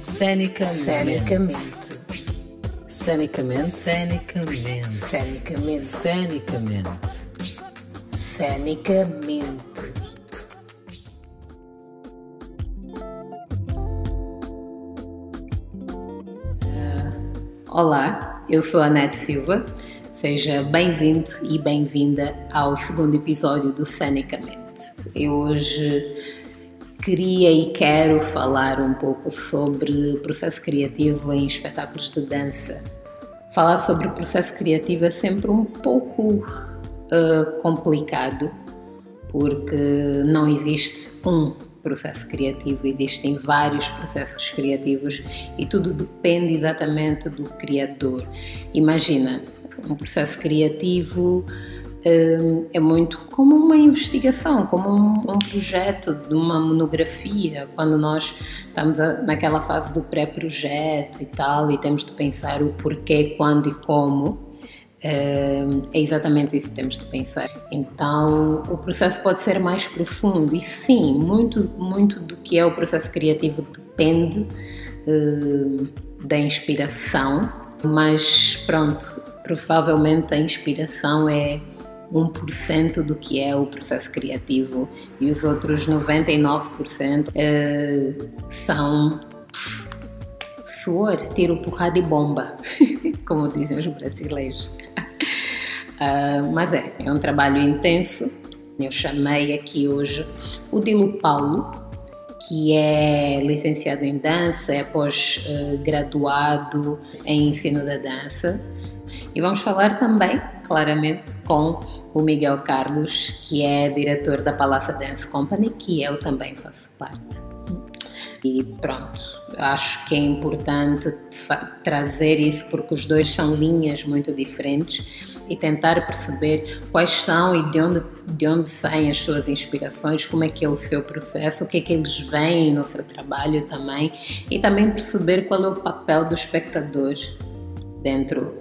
Cenicamente. Cenicamente. Cenicamente. Cenicamente. Cenicamente. Cenicamente. Cenicamente. Olá, eu sou a Anete Silva. Seja bem-vindo e bem-vinda ao segundo episódio do Cenicamente. Eu hoje queria e quero falar um pouco sobre processo criativo em espetáculos de dança. Falar sobre processo criativo é sempre um pouco uh, complicado, porque não existe um processo criativo, existem vários processos criativos e tudo depende exatamente do criador. Imagina, um processo criativo é muito como uma investigação, como um, um, projeto de uma monografia, quando nós estamos a, naquela fase do pré-projeto e tal, e temos de pensar o porquê, quando e como. É exatamente isso que temos de pensar. Então, o processo pode ser mais profundo e sim, muito, muito do que é o processo criativo depende uh, da inspiração, mas pronto, provavelmente a inspiração é 1% do que é o processo criativo e os outros 99% uh, são suor, tiro, porrada e bomba, como dizem os brasileiros. Uh, mas é, é um trabalho intenso. Eu chamei aqui hoje o Dilo Paulo, que é licenciado em dança, é pós-graduado em ensino da dança. E vamos falar também, claramente, com o Miguel Carlos, que é diretor da Palácio Dance Company, que eu também faço parte. E pronto, acho que é importante trazer isso porque os dois são linhas muito diferentes e tentar perceber quais são e de onde, de onde saem as suas inspirações, como é que é o seu processo, o que é que eles veem no seu trabalho também e também perceber qual é o papel do espectador dentro,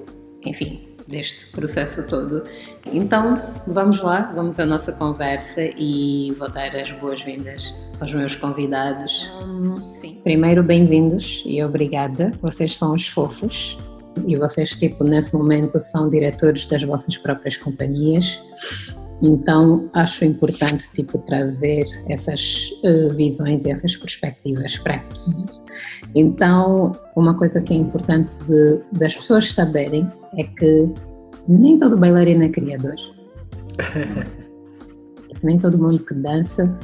enfim, deste processo todo. Então, vamos lá, vamos à nossa conversa e vou dar as boas-vindas aos meus convidados. sim. Primeiro, bem-vindos e obrigada. Vocês são os fofos e vocês, tipo, nesse momento são diretores das vossas próprias companhias. Então, acho importante, tipo, trazer essas uh, visões e essas perspectivas para aqui. Então, uma coisa que é importante de, das pessoas saberem é que nem todo bailarino é criador. nem todo mundo que dança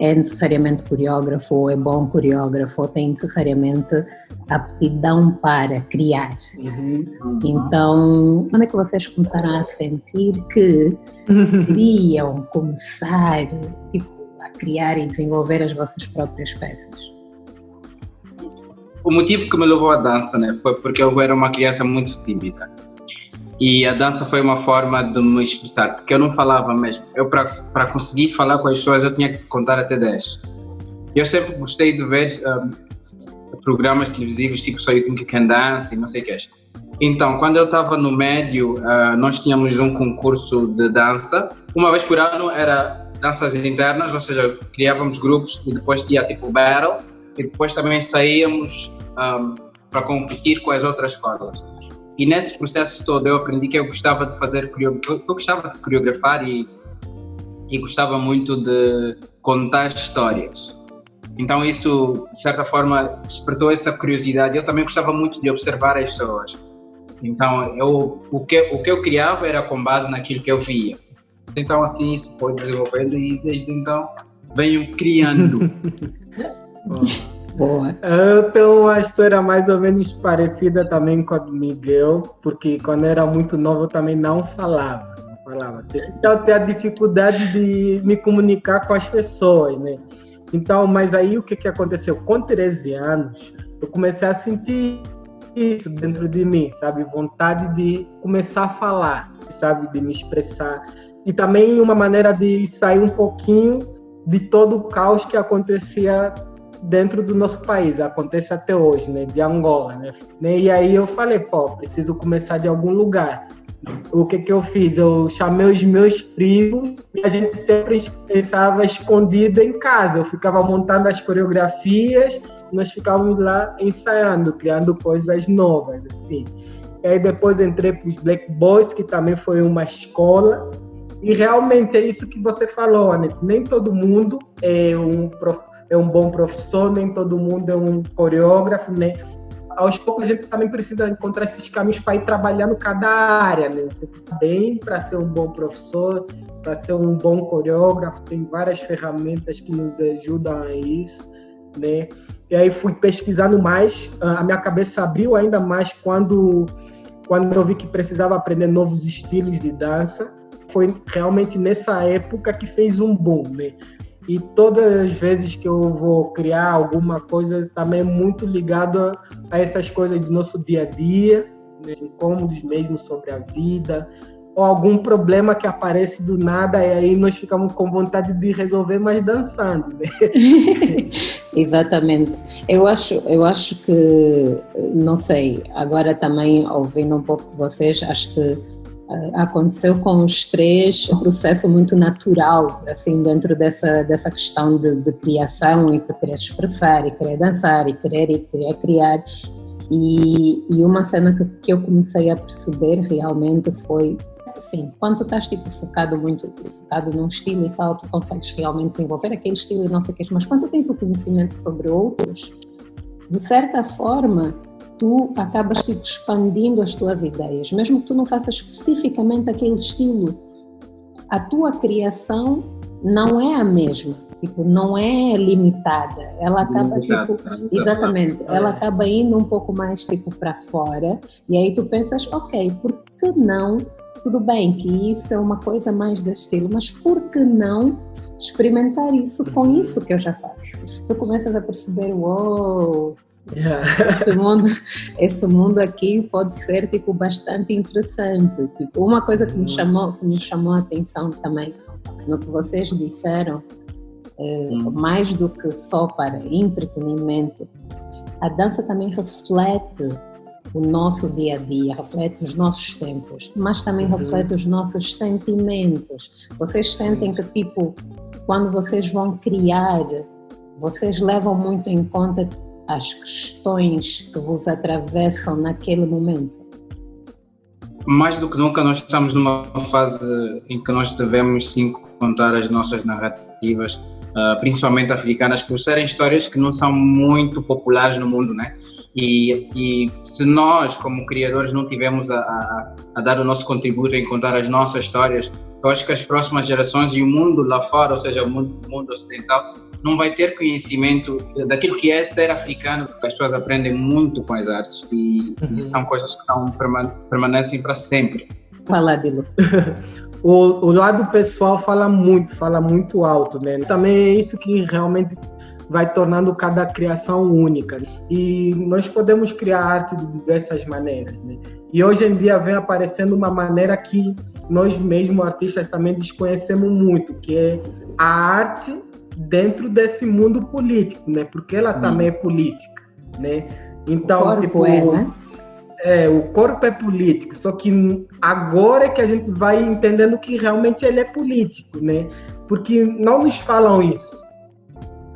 é necessariamente coreógrafo, ou é bom coreógrafo, ou tem necessariamente aptidão para criar. Uhum. Então, quando é que vocês começaram a sentir que queriam começar tipo, a criar e desenvolver as vossas próprias peças? O motivo que me levou à dança né, foi porque eu era uma criança muito tímida. E a dança foi uma forma de me expressar, porque eu não falava mesmo. Eu, para conseguir falar com as pessoas, eu tinha que contar até 10. Eu sempre gostei de ver um, programas televisivos tipo Só You Can Dance e não sei o que é. Então, quando eu estava no médio, uh, nós tínhamos um concurso de dança. Uma vez por ano era danças internas, ou seja, criávamos grupos e depois tinha tipo battles e depois também saíamos um, para competir com as outras escolas. E nesse processo todo eu aprendi que eu gostava de fazer eu gostava de coreografar e, e gostava muito de contar histórias. Então isso de certa forma despertou essa curiosidade. Eu também gostava muito de observar as pessoas. Então eu o que o que eu criava era com base naquilo que eu via. Então assim isso foi desenvolvendo e desde então venho criando. Boa. Eu tenho uma história mais ou menos parecida também com a do Miguel, porque quando era muito novo eu também não falava. Não falava. Então eu tenho a dificuldade de me comunicar com as pessoas, né? Então, mas aí o que, que aconteceu? Com 13 anos, eu comecei a sentir isso dentro de mim, sabe? Vontade de começar a falar, sabe? De me expressar. E também uma maneira de sair um pouquinho de todo o caos que acontecia dentro do nosso país, acontece até hoje, né, de Angola, né? E aí eu falei, pô, preciso começar de algum lugar. O que que eu fiz? Eu chamei os meus primos e a gente sempre pensava escondido em casa. Eu ficava montando as coreografias nós ficávamos lá ensaiando, criando coisas novas, assim. E aí depois entrei para os Black Boys, que também foi uma escola. E realmente é isso que você falou, né? Nem todo mundo é um, é um bom professor, nem todo mundo é um coreógrafo, né? Aos poucos a gente também precisa encontrar esses caminhos para ir trabalhando cada área, né? Você precisa bem para ser um bom professor, para ser um bom coreógrafo, tem várias ferramentas que nos ajudam a isso, né? E aí fui pesquisando mais, a minha cabeça abriu ainda mais quando quando eu vi que precisava aprender novos estilos de dança. Foi realmente nessa época que fez um boom, né? E todas as vezes que eu vou criar alguma coisa também muito ligado a, essas coisas do nosso dia a dia, incômodos mesmo sobre a vida, ou algum problema que aparece do nada e aí nós ficamos com vontade de resolver, mas dançando. Né? Exatamente. Eu acho, eu acho que, não sei, agora também ouvindo um pouco de vocês, acho que aconteceu com os três um processo muito natural, assim, dentro dessa, dessa questão de, de criação e de querer expressar, e querer dançar, e querer, e querer criar. E, e uma cena que, que eu comecei a perceber realmente foi Sim, quando tu estás tipo, focado muito, focado num estilo e tal, tu consegues realmente desenvolver aquele estilo e não sei o que, mas quando tu tens o conhecimento sobre outros, de certa forma, tu acabas tipo, expandindo as tuas ideias, mesmo que tu não faças especificamente aquele estilo, a tua criação não é a mesma, tipo, não é limitada, ela acaba tipo, exatamente, ela acaba indo um pouco mais tipo para fora. E aí tu pensas, ok, por que não? Tudo bem que isso é uma coisa mais desse estilo, mas por que não experimentar isso com uhum. isso que eu já faço? Tu começas a perceber, uou, Yeah. Esse, mundo, esse mundo aqui pode ser tipo bastante interessante. Tipo, uma coisa que me uhum. chamou, que me chamou a atenção também no que vocês disseram, é, mais do que só para entretenimento, a dança também reflete o nosso dia a dia, reflete os nossos tempos, mas também uhum. reflete os nossos sentimentos. Vocês sentem que, tipo, quando vocês vão criar, vocês levam muito em conta as questões que vos atravessam naquele momento? Mais do que nunca, nós estamos numa fase em que nós devemos sim contar as nossas narrativas, uh, principalmente africanas, por serem histórias que não são muito populares no mundo, né? E, e se nós, como criadores, não tivermos a, a, a, dar o nosso contributo em contar as nossas histórias, eu acho que as próximas gerações e o mundo lá fora, ou seja, o mundo, o mundo ocidental, não vai ter conhecimento daquilo que é ser africano. As pessoas aprendem muito com as artes e, uhum. e são coisas que são, permanecem para sempre. Fala, Dilo. o, o lado pessoal fala muito, fala muito alto, né? Também é isso que realmente vai tornando cada criação única. E nós podemos criar arte de diversas maneiras. Né? E hoje em dia vem aparecendo uma maneira que nós mesmos, artistas, também desconhecemos muito, que é a arte dentro desse mundo político, né? Porque ela hum. também é política, né? Então, o corpo tipo, é, né? É, o corpo é político, só que agora é que a gente vai entendendo que realmente ele é político, né? Porque não nos falam isso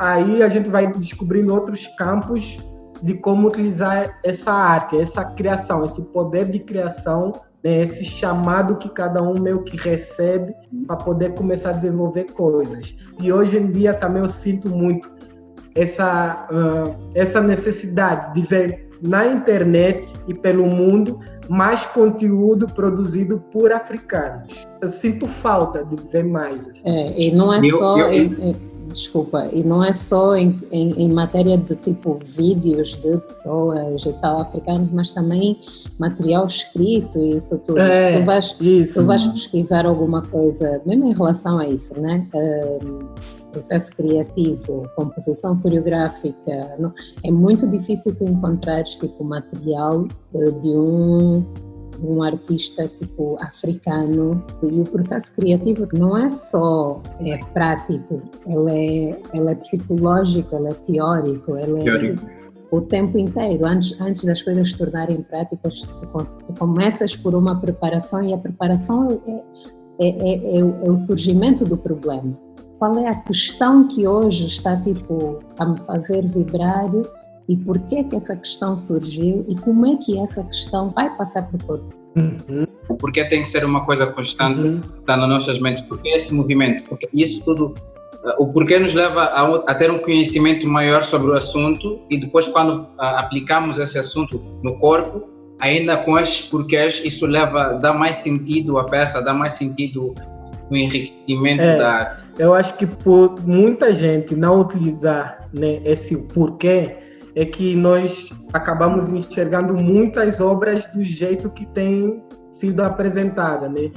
aí a gente vai descobrindo outros campos de como utilizar essa arte, essa criação, esse poder de criação, né, esse chamado que cada um meio que recebe para poder começar a desenvolver coisas. E hoje em dia também eu sinto muito essa, uh, essa necessidade de ver na internet e pelo mundo mais conteúdo produzido por africanos. Eu sinto falta de ver mais. É, e não é eu, só. Eu, eu desculpa, e não é só em, em, em, matéria de tipo vídeos de pessoas e tal africanos, mas também material escrito e isso tudo. É, se, tu vais, isso. tu vais pesquisar alguma coisa, mesmo em relação a isso, né? Um, processo criativo, composição coreográfica, não, é muito difícil tu encontrares tipo material uh, de um um artista tipo africano e o processo criativo não é só é prático, ele é, ele é psicológico, ele é teórico, ele é teórico. o tempo inteiro. Antes, antes das coisas se tornarem práticas, tu, tu começas por uma preparação e a preparação é, é, é, é, o, é o surgimento do problema. Qual é a questão que hoje está tipo a me fazer vibrar e por que que essa questão surgiu e como é que essa questão vai passar para o corpo. Uhum. O porquê tem que ser uma coisa constante, Uhum. está nas nossas mentes. Porque esse movimento, porque isso tudo, eh, o porquê nos leva a, a ter um conhecimento maior sobre o assunto e depois quando ah, aplicamos esse assunto no corpo, ainda com esses porquês, isso leva, dá mais sentido à peça, dá mais sentido no enriquecimento É. da arte. Eu acho que por muita gente não utilizar né, esse porquê, é que nós acabamos enxergando muitas obras do jeito que tem sido apresentada, né?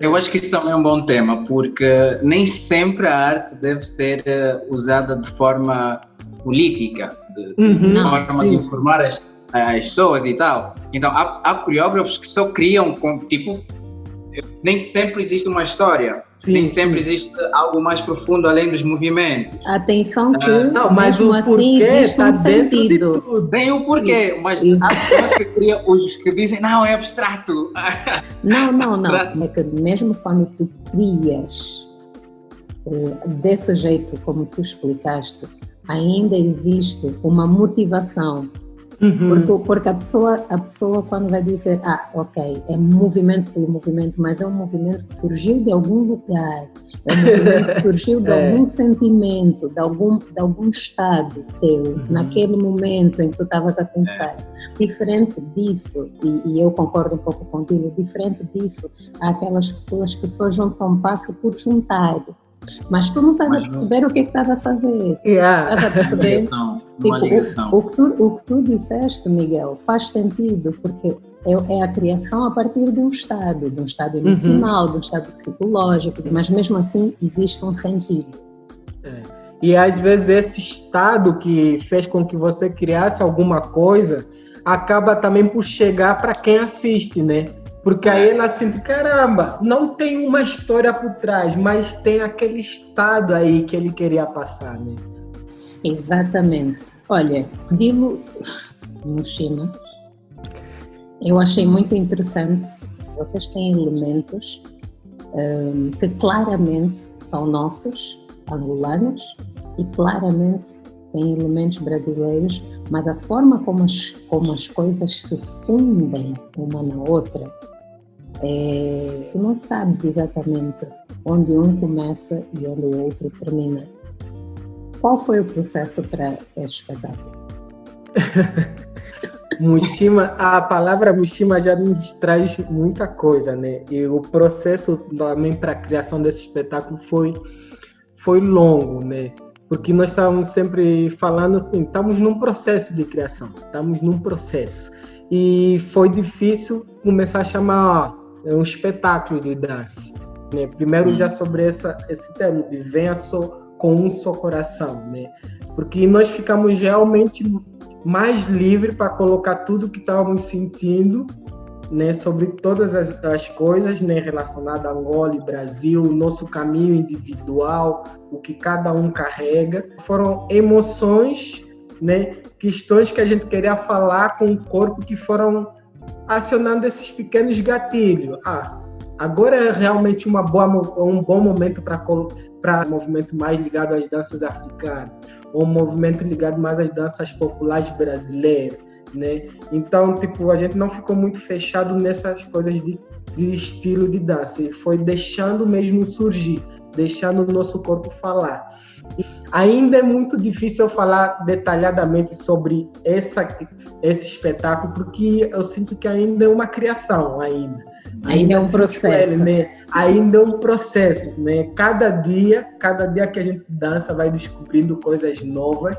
Eu acho que isso também é um bom tema, porque nem sempre a arte deve ser eh, usada de forma política, de, Uhum, forma sim. de informar as, as pessoas e tal. Então, há, há coreógrafos que só criam com, tipo, nem sempre existe uma história, Sim, nem sim. sempre existe algo mais profundo além dos movimentos. Atenção que, Ah, Não, mas mesmo o assim, porquê existe está um dentro de sentido. tudo. Tem o porquê, mas Isso. há pessoas que criam, os que dizem, não, é abstrato. Não, não, não. É que mesmo quando tu crias eh, desse jeito como tu explicaste, ainda existe uma motivação. Uhum. Porque, porque a, pessoa, a pessoa quando vai dizer, ah, ok, é movimento pelo movimento, mas é um movimento que surgiu de algum lugar, é um movimento que surgiu de É. algum sentimento, de algum, de algum estado teu, Uhum. naquele momento em que tu estavas a pensar. Diferente disso, e, e eu concordo um pouco contigo, diferente disso, há aquelas pessoas que só juntam passo por juntar. Mas tu não estás a não- perceber o que é que estás a fazer. Yeah. Estás a perceber? Ligação, Tipo, uma ligação. o, o que tu, o que tu disseste, Miguel, faz sentido, porque é, é a criação a partir de um estado, de um estado Uhum. emocional, de um estado psicológico, mas mesmo assim existe um sentido. É. E às vezes esse estado que fez com que você criasse alguma coisa acaba também por chegar para quem assiste, né? Porque aí ela sente, caramba, não tem uma história por trás, mas tem aquele estado aí que ele queria passar, né? Exatamente. Olha, Dilo Mushima, eu achei muito interessante. Vocês têm elementos hum, que claramente são nossos, angolanos, e claramente têm elementos brasileiros, mas a forma como as, como as coisas se fundem uma na outra, é, tu não sabes exatamente onde um começa e onde o outro termina. Qual foi o processo para esse espetáculo? Mushima, a palavra Mushima já nos traz muita coisa, né? E o processo também para a criação desse espetáculo foi, foi longo, né? Porque nós estávamos sempre falando assim, estamos num processo de criação, estamos num processo. E foi difícil começar a chamar ó, é um espetáculo de dança. Né? Primeiro já sobre essa, esse termo de venha só com um só coração, né? Porque nós ficamos realmente mais livre para colocar tudo que estávamos sentindo, né, sobre todas as, as coisas, né, relacionadas a Angola e Brasil, nosso caminho individual, o que cada um carrega. Foram emoções, né, questões que a gente queria falar com o corpo que foram acionando esses pequenos gatilhos. Ah, agora é realmente uma boa, um bom momento para para movimento mais ligado às danças africanas ou um movimento ligado mais às danças populares brasileiras, né? Então, tipo, a gente não ficou muito fechado nessas coisas de, de estilo de dança e foi deixando mesmo surgir, deixando o nosso corpo falar. E ainda é muito difícil eu falar detalhadamente sobre essa, esse espetáculo, porque eu sinto que ainda é uma criação ainda. Ainda é um processo. Né? Ainda é um processo, né? Cada dia, cada dia que a gente dança vai descobrindo coisas novas,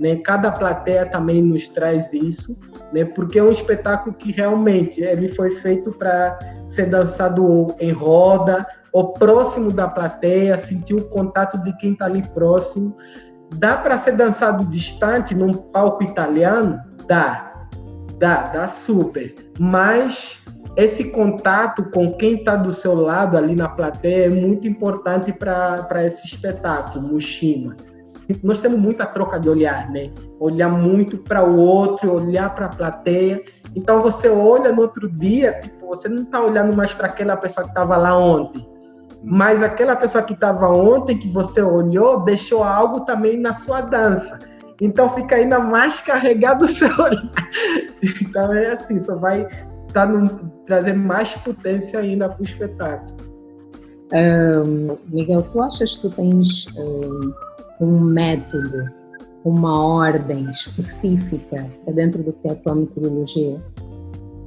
né? Cada plateia também nos traz isso, né? Porque é um espetáculo que realmente ele foi feito para ser dançado em roda, ou próximo da plateia, sentir o contato de quem está ali próximo. Dá para ser dançado distante num palco italiano? Dá, dá, dá super. Mas esse contato com quem está do seu lado ali na plateia é muito importante para esse espetáculo, Mushima. Nós temos muita troca de olhar, né? Olhar muito para o outro, olhar para a plateia. Então você olha no outro dia, tipo, você não está olhando mais para aquela pessoa que estava lá ontem, mas aquela pessoa que estava ontem que você olhou deixou algo também na sua dança. então fica ainda mais carregado o seu olhar. Então é assim, só vai tá num, trazer mais potência ainda para o espetáculo. Um, Miguel, tu achas que tu tens um, um método, uma ordem específica dentro do que é a tua metodologia?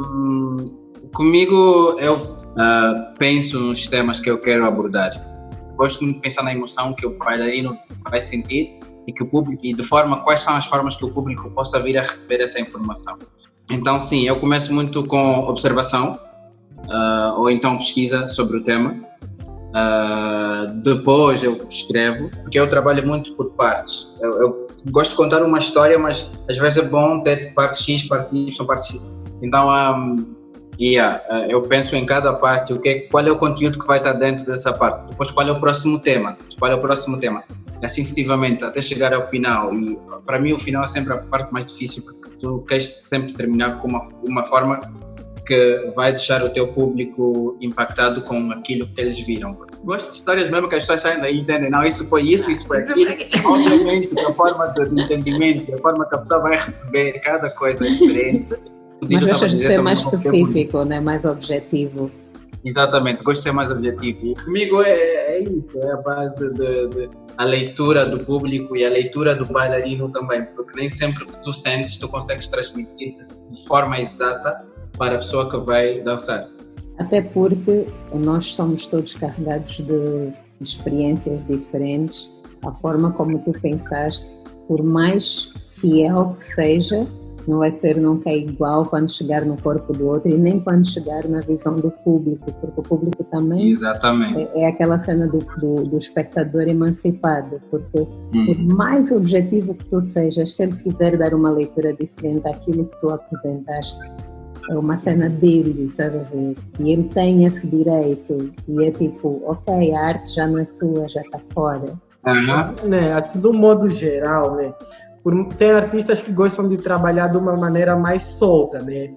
Hum, comigo, eu uh, penso nos temas que eu quero abordar. Gosto muito de pensar na emoção que o bailarino vai sentir e que o público e de forma quais são as formas que o público possa vir a receber essa informação. Então, sim, eu começo muito com observação uh, ou então pesquisa sobre o tema. Uh, depois eu escrevo, porque eu trabalho muito por partes. Eu, eu, gosto de contar uma história, mas às vezes é bom ter parte X, parte Y, parte X. Então, um, yeah, uh, eu penso em cada parte, o que, qual é o conteúdo que vai estar dentro dessa parte. Depois, qual é o próximo tema. Qual é o próximo tema. Assim sucessivamente, até chegar ao final. E para mim, o final é sempre a parte mais difícil, porque tu queres sempre terminar com uma, uma forma que vai deixar o teu público impactado com aquilo que eles viram. Gosto de histórias mesmo que as pessoas saem daí e entendem, não, isso foi isso, isso foi aquilo. Obviamente, a forma de entendimento, a forma que a pessoa vai receber cada coisa é diferente. Mas gostas de ser mais específico, né? mais objetivo. Exatamente, gosto de ser mais objetivo. Comigo é, é isso, é a base de, de, a leitura do público e a leitura do bailarino também, porque nem sempre que tu sentes tu consegues transmitir de forma exata para a pessoa que vai dançar. Até porque nós somos todos carregados de, de experiências diferentes. A forma como tu pensaste, por mais fiel que seja, não vai ser nunca igual quando chegar no corpo do outro e nem quando chegar na visão do público, porque o público também é, é, aquela cena do, do, do, espectador emancipado, porque hum. por mais objetivo que tu sejas, se ele quiser dar uma leitura diferente daquilo que tu apresentaste, é uma cena dele, está a ver? E ele tem esse direito, e é tipo, ok, a arte já não é tua, já está fora. Uhum. Né, assim, do modo geral, né? Tem artistas que gostam de trabalhar de uma maneira mais solta, né?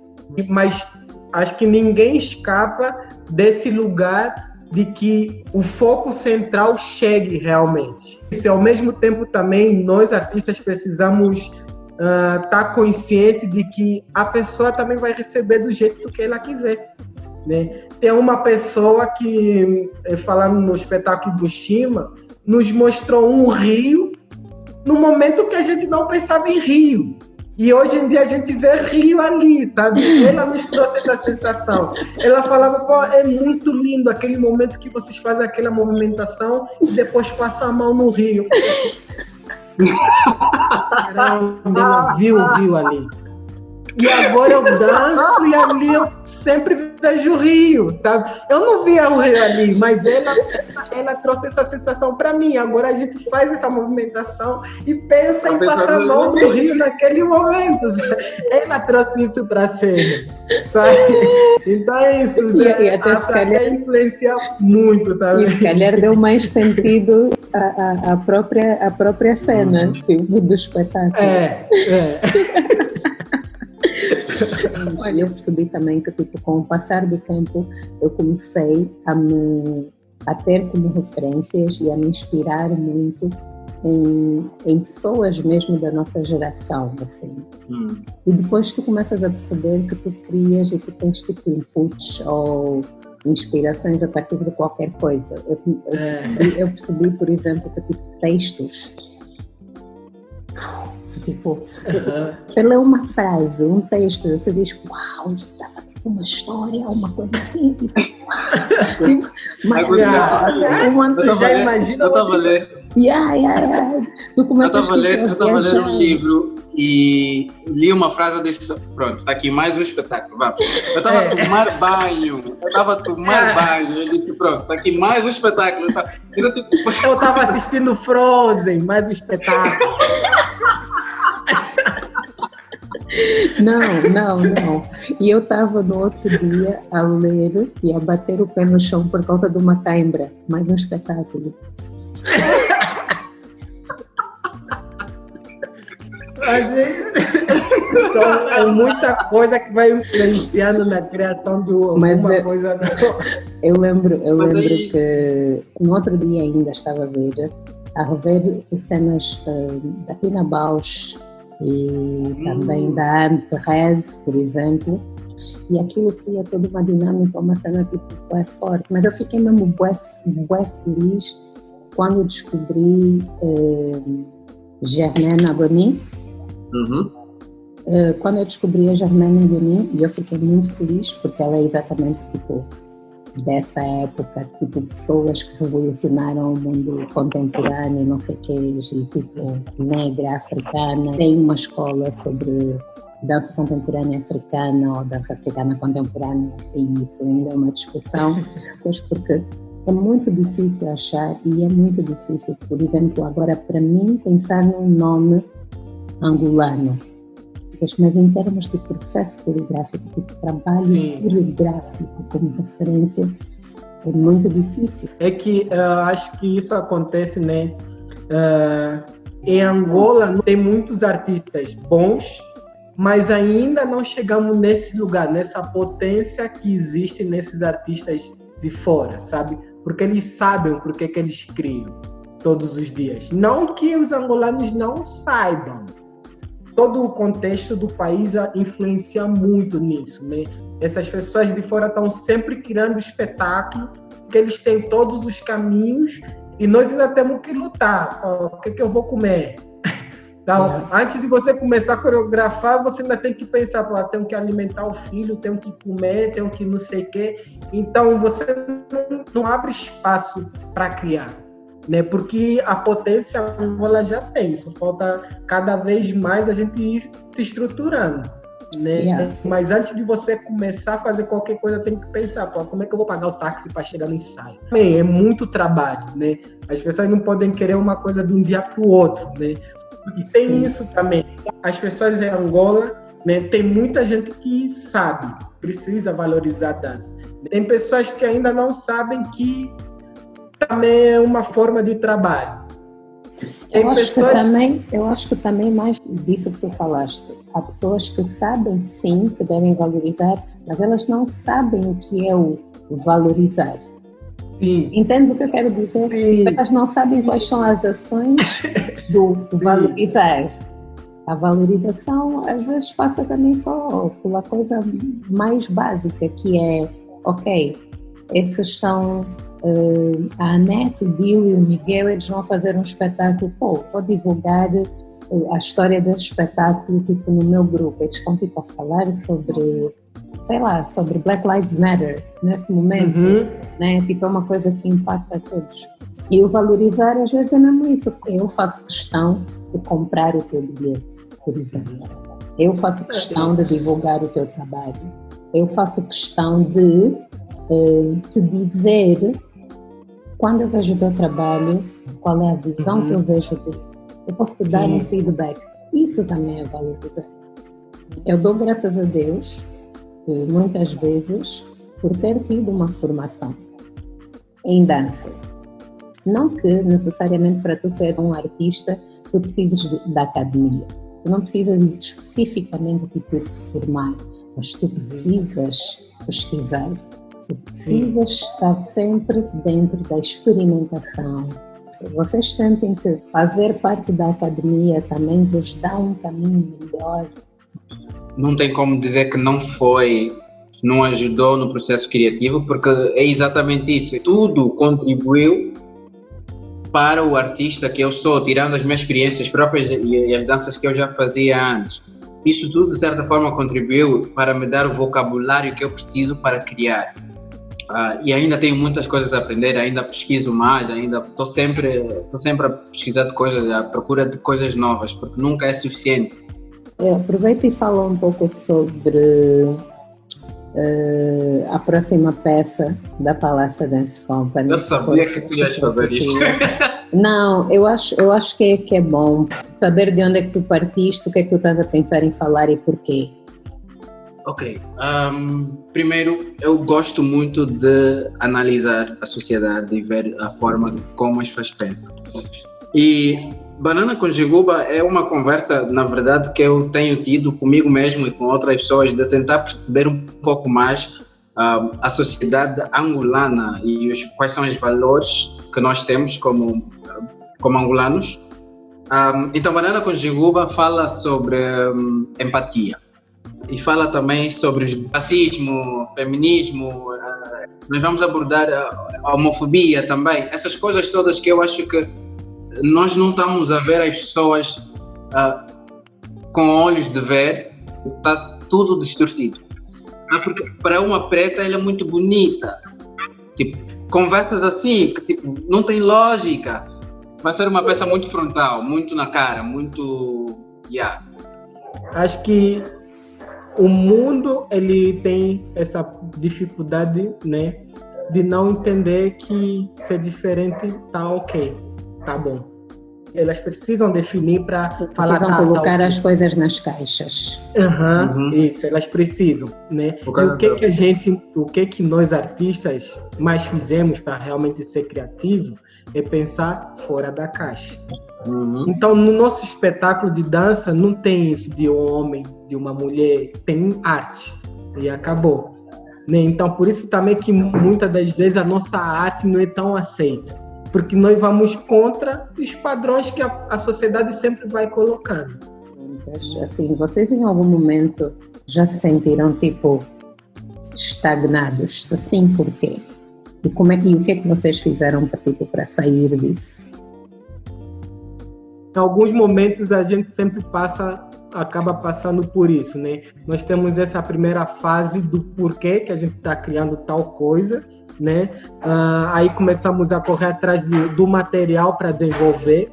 Mas acho que ninguém escapa desse lugar de que o foco central chegue realmente. E ao mesmo tempo também nós artistas precisamos estar uh, tá consciente de que a pessoa também vai receber do jeito que ela quiser. Né? Tem uma pessoa que, eh, falando no espetáculo do Shima, nos mostrou um rio no momento que a gente não pensava em Rio. E hoje em dia a gente vê Rio ali, sabe? Ela nos trouxe essa sensação. Ela falava, pô, é muito lindo aquele momento que vocês fazem aquela movimentação e depois passam a mão no Rio. Caramba, ela viu o Rio ali. E agora eu danço e ali eu sempre vejo o rio, sabe? Eu não via o rio ali, mas ela, ela trouxe essa sensação para mim. Agora a gente faz essa movimentação e pensa em passar a mão no rio naquele momento. Ela trouxe isso para cena. Sabe? Então é isso. E, e até a se calhar influencia muito também. E se calhar deu mais sentido a, a, a própria, a própria cena uhum. tipo, do espetáculo. É, é. Olha, eu percebi também que, tipo, com o passar do tempo, eu comecei a me a ter como referências e a me inspirar muito em, em pessoas mesmo da nossa geração, assim. Hum. E depois tu começas a perceber que tu crias e tu tens tipo inputs ou inspirações a partir de qualquer coisa. Eu, eu, é. eu percebi, por exemplo, que tipo textos Tipo, uhum. você lê uma frase, um texto, você diz, uau, isso estava tipo uma história, uma coisa assim, tipo, uau. tipo, mas, eu já imagina. Eu estava lendo. Yeah, yeah, yeah. Tu eu estava lendo, lendo um livro e li uma frase e disse, pronto, está aqui mais um espetáculo, vamos. Eu estava a é. tomar banho, eu estava a tomar é. banho, eu disse, pronto, está aqui mais um espetáculo. Eu estava assistindo Frozen, mais um espetáculo. Não, não, não. E eu estava no outro dia a ler e a bater o pé no chão por causa de uma cãibra, mais um espetáculo. então, é muita coisa que vai influenciando na criação de alguma eu, coisa. Eu lembro, eu lembro é que no outro dia ainda estava a ver a rever cenas uh, da Pina Bausch e também da Anne Therese, por exemplo, e aquilo cria toda uma dinâmica, uma cena tipo bué forte. Mas eu fiquei mesmo bué, bué feliz quando descobri uh, Germaine Agoni. Uhum. Uh, quando eu descobri a Germaine Agoni, e eu fiquei muito feliz porque ela é exatamente tipo dessa época, tipo pessoas que revolucionaram o mundo contemporâneo, não sei o que, e tipo negra, africana. Tem uma escola sobre dança contemporânea africana ou dança africana contemporânea, enfim, isso ainda é uma discussão, porque é muito difícil achar e é muito difícil, por exemplo, agora para mim pensar num nome angolano, mas em termos de processo coreográfico, de trabalho Sim. coreográfico como referência, é muito difícil. É que uh, acho que isso acontece, né? Uh, em Angola tem muitos artistas bons, mas ainda não chegamos nesse lugar, nessa potência que existe nesses artistas de fora, sabe? porque eles sabem por que eles criam todos os dias. Não que os angolanos não saibam. Todo o contexto do país influencia muito nisso, né? Essas pessoas de fora estão sempre criando espetáculo, que eles têm todos os caminhos e nós ainda temos que lutar. o que, que eu vou comer? Então, é. antes de você começar a coreografar, você ainda tem que pensar, pô, tenho que alimentar o filho, tenho que comer, tenho que não sei o quê. Então, você não, não abre espaço para criar, né? Porque a potência ela já tem, só falta cada vez mais a gente ir se estruturando. Né? Yeah. Mas antes de você começar a fazer qualquer coisa, tem que pensar, como é que eu vou pagar o táxi para chegar no ensaio? É muito trabalho, né? As pessoas não podem querer uma coisa de um dia para o outro, né? Porque tem Sim. isso também. As pessoas em Angola, né, tem muita gente que sabe, precisa valorizar a dança. Tem pessoas que ainda não sabem que também é uma forma de trabalho. eu acho, pessoas... que também, eu acho que também mais disso que tu falaste. Há pessoas que sabem sim que devem valorizar, mas elas não sabem o que é o valorizar. Sim. Entendes o que eu quero dizer? Sim. Elas não sabem quais são as ações do valorizar. A valorização às vezes passa também só pela coisa mais básica, que é, ok, esses são a Anete, o Dio e o Miguel, eles vão fazer um espetáculo, pô, vou divulgar uh, a história desse espetáculo tipo no meu grupo. Eles estão tipo a falar sobre sei lá, sobre Black Lives Matter nesse momento, uhum. né? Tipo, é uma coisa que impacta a todos. E o valorizar, às vezes, é mesmo isso. Eu faço questão de comprar o teu bilhete, por exemplo. Eu faço questão de divulgar o teu trabalho. Eu faço questão de uh, te dizer, quando eu vejo o teu trabalho, qual é a visão uhum. que eu vejo dele. Eu posso te dar Sim. um feedback. Isso também é valorizar. Eu dou graças a Deus muitas vezes por ter tido uma formação em dança. Não que necessariamente para tu ser um artista tu precises da academia. Tu não precisas especificamente de te formar, mas tu precisas pesquisar. Tu precisas estar sempre dentro da experimentação. Vocês sentem que fazer parte da academia também vos dá um caminho melhor não tem como dizer que não foi, não ajudou no processo criativo, porque é exatamente isso. Tudo contribuiu para o artista que eu sou, tirando as minhas experiências próprias e as danças que eu já fazia antes. Isso tudo, de certa forma, contribuiu para me dar o vocabulário que eu preciso para criar. Uh, e ainda tenho muitas coisas a aprender, ainda pesquiso mais, ainda estou sempre, estou sempre a pesquisar de coisas, à procura de coisas novas, porque nunca é suficiente. É, aproveita e fala um pouco sobre uh, a próxima peça da Palácio Dance Company. Eu sabia que tu ias fazer isso. Não, eu acho, eu acho que, é, que é bom saber de onde é que tu partiste, o que é que tu estás a pensar em falar e porquê. Ok. Um, primeiro, eu gosto muito de analisar a sociedade e ver a forma como as pessoas pensam. E Banana com Jiguba é uma conversa, na verdade, que eu tenho tido comigo mesmo e com outras pessoas de tentar perceber um pouco mais uh, a sociedade angolana e os, quais são os valores que nós temos como como angolanos. Um, então, Banana com Giguba fala sobre um, empatia e fala também sobre racismo, feminismo. Uh, nós vamos abordar a, a homofobia também. Essas coisas todas que eu acho que nós não estamos a ver as pessoas uh, com olhos de ver, está tudo distorcido. Ah, porque para uma preta ela é muito bonita. Tipo, conversas assim, que tipo, não tem lógica. Vai ser uma peça muito frontal, muito na cara, muito. Yeah. Acho que o mundo ele tem essa dificuldade, né, de não entender que ser diferente tá ok, tá bom. Elas precisam definir para falar. Precisam tá, colocar tá, as coisas nas caixas. Uhum, Uhum. Isso, elas precisam, né? O E o que que a gente, o que que nós artistas mais fizemos para realmente ser criativo é pensar fora da caixa. Uhum. Então, no nosso espetáculo de dança não tem isso de um homem, de uma mulher, tem arte e acabou. Né? Então, por isso também que muitas das vezes a nossa arte não é tão aceita, porque nós vamos contra os padrões que a, a sociedade sempre vai colocando. Assim, vocês em algum momento já se sentiram tipo estagnados? Se sim, por quê? E como é que e o que é que vocês fizeram para tipo para sair disso? Em alguns momentos a gente sempre passa, acaba passando por isso, né? Nós temos essa primeira fase do porquê que a gente está criando tal coisa, né? Ah, aí começamos a correr atrás de- do material para desenvolver.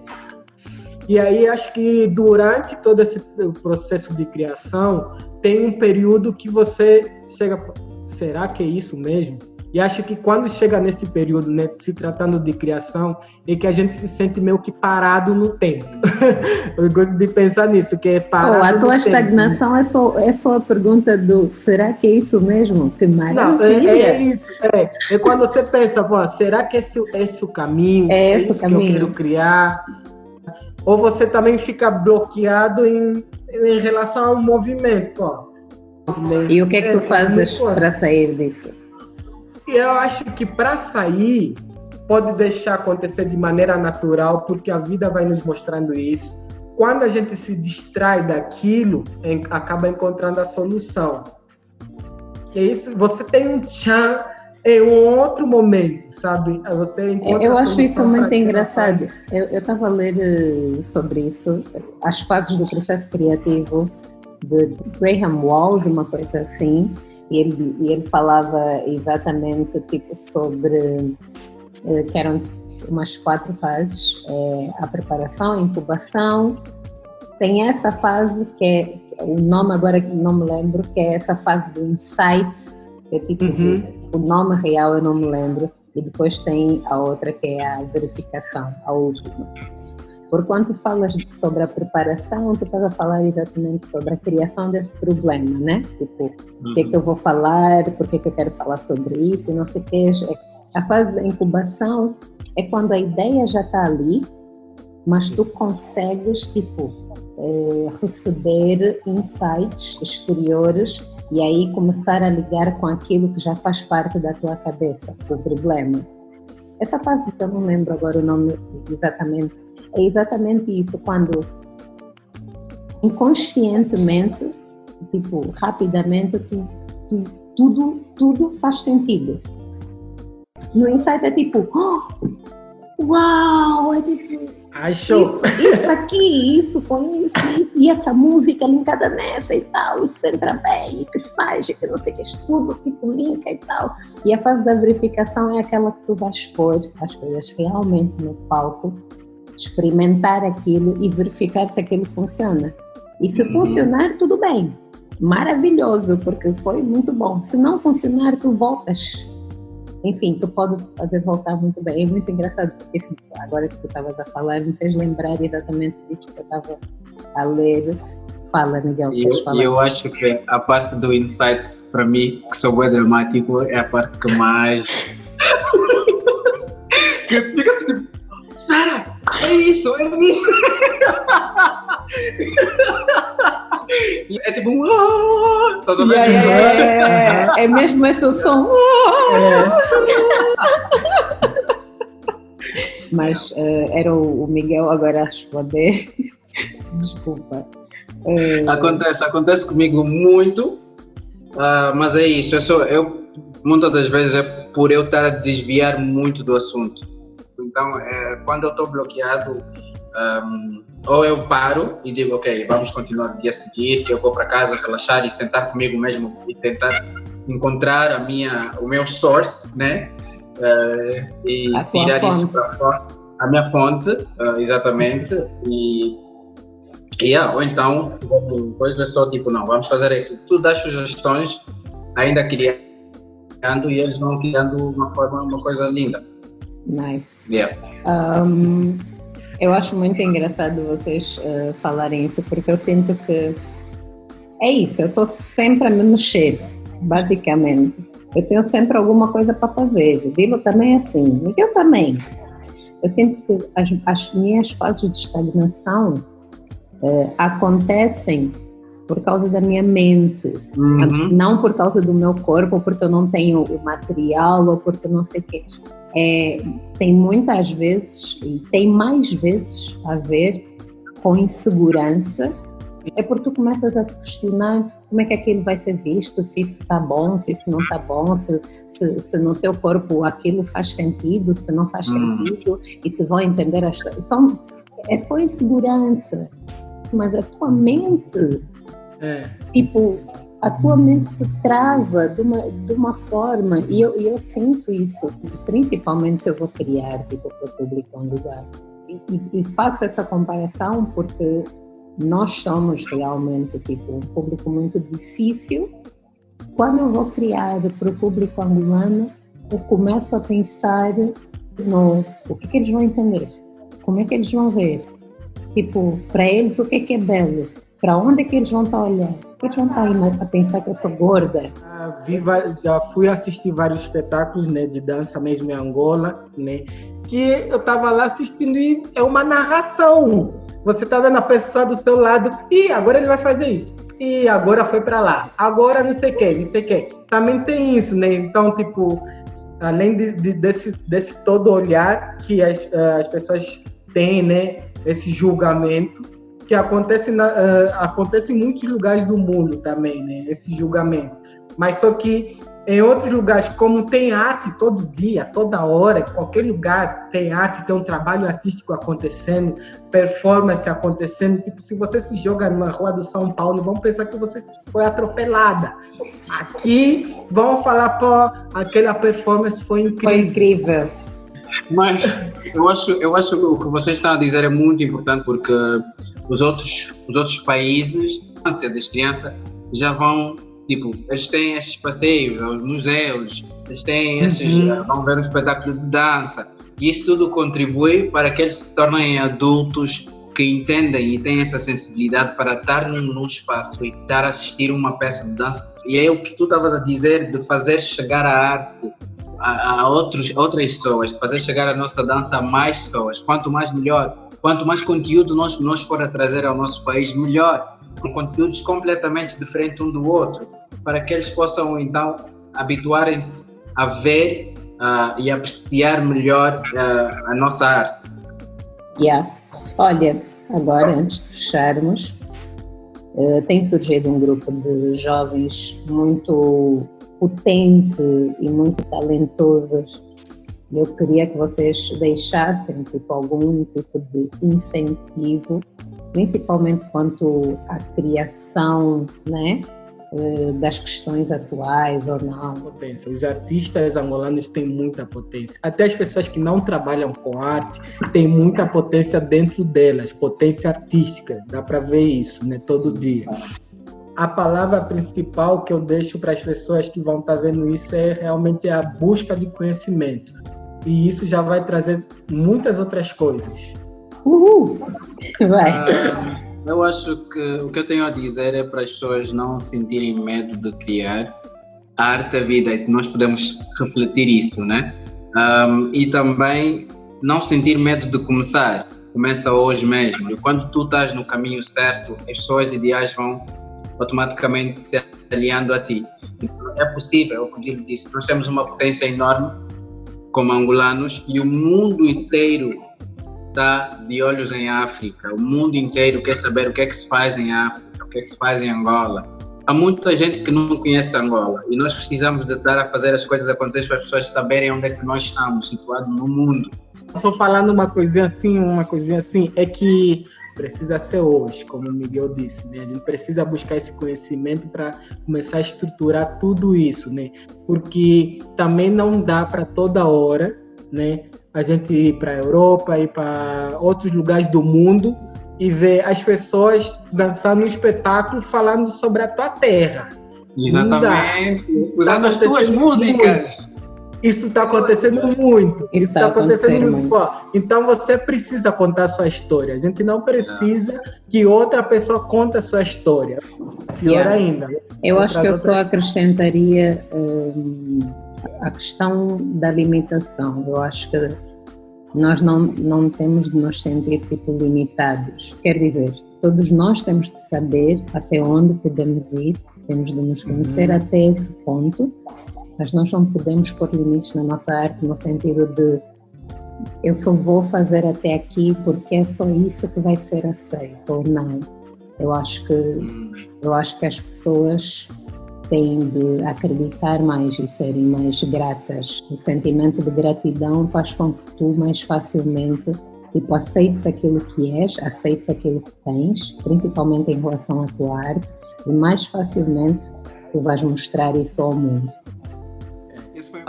E aí acho que durante todo esse processo de criação tem um período que você chega, será que é isso mesmo? E acho que quando chega nesse período, né, se tratando de criação, é que a gente se sente meio que parado no tempo. Eu gosto de pensar nisso, que é parado Oh, a tua tempo. estagnação é só, é só a pergunta do será que é isso mesmo? Que Não, é, maravilha! é isso. É, é quando você pensa, pô, será que esse, esse é o caminho? É esse o isso caminho. que eu quero criar? Ou você também fica bloqueado em, em relação ao movimento, ó. E o que é que tu É, fazes muito forte. para sair disso? E eu acho que para sair, pode deixar acontecer de maneira natural, porque a vida vai nos mostrando isso. Quando a gente se distrai daquilo, en- acaba encontrando a solução. E é isso, você tem um tchan em um outro momento, sabe? Você encontra Eu acho isso muito engraçado. Eu estava a ler eh, sobre isso, as fases do processo criativo de Graham Walls, uma coisa assim, e ele, e ele falava exatamente tipo sobre eh, que eram umas quatro fases: eh, a preparação, a incubação. Tem essa fase que é o nome agora que não me lembro, que é essa fase do insight, que é tipo Uhum. o nome real eu não me lembro, e depois tem a outra que é a verificação, a última. Por quanto falas sobre a preparação, tu estás a falar exatamente sobre a criação desse problema, né? Tipo, o que é que eu vou falar, por que, é que eu quero falar sobre isso, não sei o que. A fase da incubação é quando a ideia já está ali, mas tu consegues, tipo, eh, receber insights exteriores e aí começar a ligar com aquilo que já faz parte da tua cabeça, o problema. Essa fase, eu não lembro agora o nome exatamente, é exatamente isso, quando inconscientemente, tipo, rapidamente, tu, tu- tudo, tudo faz sentido. No insight é tipo, "Oh, uau, é tipo, Achou? isso, isso aqui, isso com isso, isso, e essa música linkada nessa e tal, isso entra bem, e que faz, e que não sei o que, isso tudo tipo linka e tal. E a fase da verificação é aquela que tu vais pôr as coisas realmente no palco, experimentar aquilo e verificar se aquilo funciona. E se Uhum. funcionar, tudo bem. Maravilhoso, porque foi muito bom. Se não funcionar, tu voltas. Enfim, tu pode fazer voltar muito bem. É muito engraçado, porque esse- agora que tu estavas a falar, me fez lembrar exatamente disso que eu estava a ler. Fala, Miguel, E queres falar? eu acho que a parte do insight, para mim, que sou bem dramático, é a parte que mais. que tu fica assim, espera, é isso, é isso. E é tipo um. "Ah", Estás a ver? Yeah, yeah, yeah, yeah. É mesmo esse o som. É, Mas uh, era o Miguel agora a responder. Desculpa. Uh... Acontece, acontece comigo muito, uh, mas é isso. Eu, sou, eu muitas das vezes é por eu estar a desviar muito do assunto. Então, é, quando eu estou bloqueado, um, ou eu paro e digo, ok, vamos continuar no dia seguinte, que eu vou para casa relaxar e sentar comigo mesmo e tentar encontrar a minha, o meu source, né? Uh, e tirar isso para fora, a minha fonte, uh, exatamente, e yeah, ou então depois é só tipo, não, vamos fazer aquilo. Tu dás sugestões, ainda criando, e eles vão criando uma forma, uma coisa linda. Nice. Yeah. Um, eu acho muito engraçado vocês uh, falarem isso, porque eu sinto que é isso, eu estou sempre a me mexer, basicamente. Eu tenho sempre alguma coisa para fazer. O Dilo também é assim, Miguel também. Eu sinto que as, as minhas fases de estagnação uh, acontecem por causa da minha mente, uhum. não por causa do meu corpo, porque eu não tenho o material ou porque não sei o quê é, tem muitas vezes, e tem mais vezes a ver com insegurança, é porque tu começas a te questionar como é que aquilo vai ser visto, se isso está bom, se isso não está bom, se, se, se, no teu corpo aquilo faz sentido, se não faz hum. sentido, e se vão entender as são É só insegurança, mas a tua mente, é. tipo, a tua mente te trava de uma, de uma forma, e eu, eu sinto isso, principalmente se eu vou criar tipo, para o público um lugar. E, e, faço essa comparação porque nós somos realmente tipo, um público muito difícil. Quando eu vou criar para o público angolano, eu começo a pensar no o que, que eles vão entender, como é que eles vão ver. Tipo, para eles, o que é que é belo? Para onde é que eles vão estar a olhar? Eles vão estar aí a pensar que eu sou gorda. Ah, vi, já fui assistir vários espetáculos né, de dança mesmo em Angola, né? Que eu estava lá assistindo e é uma narração. Você está vendo a pessoa do seu lado e agora ele vai fazer isso. E agora foi para lá. Agora não sei o que, não sei o que. Também tem isso, né? Então, tipo, além de, de, desse, desse todo olhar que as, as pessoas têm, né? Esse julgamento, que acontece, na, uh, acontece em muitos lugares do mundo também, né? Esse julgamento. Mas só que em outros lugares, como tem arte todo dia, toda hora, em qualquer lugar tem arte, tem um trabalho artístico acontecendo, performance acontecendo. Tipo, se você se joga na rua do São Paulo, vão pensar que você foi atropelada. Aqui vão falar, pô, aquela performance foi incrível. Foi incrível. Mas eu acho, eu acho que o que vocês estão a dizer é muito importante porque os outros, os outros países, das crianças, já vão, tipo, eles têm esses passeios aos museus, eles têm esses, uhum. vão ver um espetáculo de dança, e isso tudo contribui para que eles se tornem adultos que entendem e têm essa sensibilidade para estar num, num espaço e estar a assistir uma peça de dança. E é o que tu estavas a dizer de fazer chegar a arte a, a outros, outras pessoas, de fazer chegar a nossa dança a mais pessoas. Quanto mais melhor Quanto mais conteúdo nós, nós for a trazer ao nosso país, melhor, com conteúdos completamente diferentes um do outro, para que eles possam então habituarem-se a ver uh, e apreciar melhor uh, a nossa arte. Yeah. Olha, agora antes de fecharmos, uh, tem surgido um grupo de jovens muito potente e muito talentosos eu queria que vocês deixassem tipo, algum tipo de incentivo, principalmente quanto à criação, né? Eh, das questões atuais ou não. Potência. Os artistas angolanos têm muita potência. Até as pessoas que não trabalham com arte têm muita potência dentro delas, potência artística. Dá para ver isso, né? Todo dia. A palavra principal que eu deixo para as pessoas que vão estar tá vendo isso é realmente a busca de conhecimento e isso já vai trazer muitas outras coisas. Uhul! Vai. Ah, eu acho que o que eu tenho a dizer é para as pessoas não sentirem medo de criar. A arte da vida e nós podemos refletir isso, né? Um, e também não sentir medo de começar. Começa hoje mesmo. E quando tu estás no caminho certo, as pessoas ideais vão automaticamente se aliando a ti. Então, é possível, é o que eu disse. Nós temos uma potência enorme como angolanos e o mundo inteiro está de olhos em África. O mundo inteiro quer saber o que é que se faz em África, o que é que se faz em Angola. Há muita gente que não conhece Angola e nós precisamos de dar a fazer as coisas acontecerem para as pessoas saberem onde é que nós estamos situados no mundo. Só falando uma coisinha assim, uma coisinha assim, é que precisa ser hoje, como o Miguel disse, né? A gente precisa buscar esse conhecimento para começar a estruturar tudo isso, né? Porque também não dá para toda hora, né? A gente ir para a Europa, ir para outros lugares do mundo e ver as pessoas dançando um espetáculo falando sobre a tua terra. Exatamente. Usando as tuas músicas. Muito. Isso está acontecendo muito. Isso está tá acontecendo muito. Ó, Então você precisa contar a sua história. A gente não precisa que outra pessoa conte a sua história. Pior Yeah. ainda. Eu acho que eu só acrescentaria hum, a questão da limitação. Eu acho que nós não, não temos de nos sentir tipo limitados. Quer dizer, todos nós temos de saber até onde podemos ir, temos de nos conhecer até esse ponto, mas nós não podemos pôr limites na nossa arte no sentido de eu só vou fazer até aqui porque é só isso que vai ser aceito ou não. Eu acho que eu acho que as pessoas têm de acreditar mais e serem mais gratas. O sentimento de gratidão faz com que tu mais facilmente tipo, aceites aquilo que és, aceites aquilo que tens, principalmente em relação à tua arte, e mais facilmente tu vais mostrar isso ao mundo.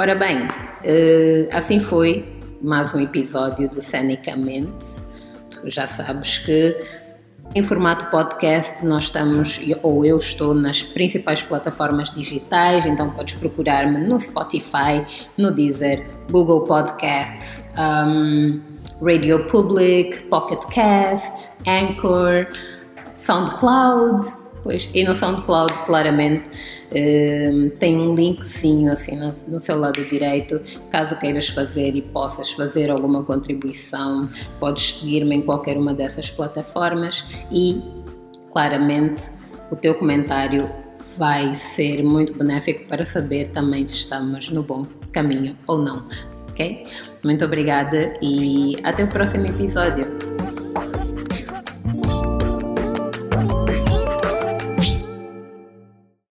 Ora bem, eh, assim foi mais um episódio do Cenicamente. Tu já sabes que em formato podcast nós estamos, ou eu estou nas principais plataformas digitais, então podes procurar-me no Spotify, no Deezer, Google Podcasts, um, Radio Public, Pocket Cast, Anchor, SoundCloud, pois, e no SoundCloud claramente eh, tem um linkzinho assim no, no seu lado direito, caso queiras fazer e possas fazer alguma contribuição, podes seguir-me em qualquer uma dessas plataformas e claramente o teu comentário vai ser muito benéfico para saber também se estamos no bom caminho ou não, ok? Muito obrigada e até o próximo episódio.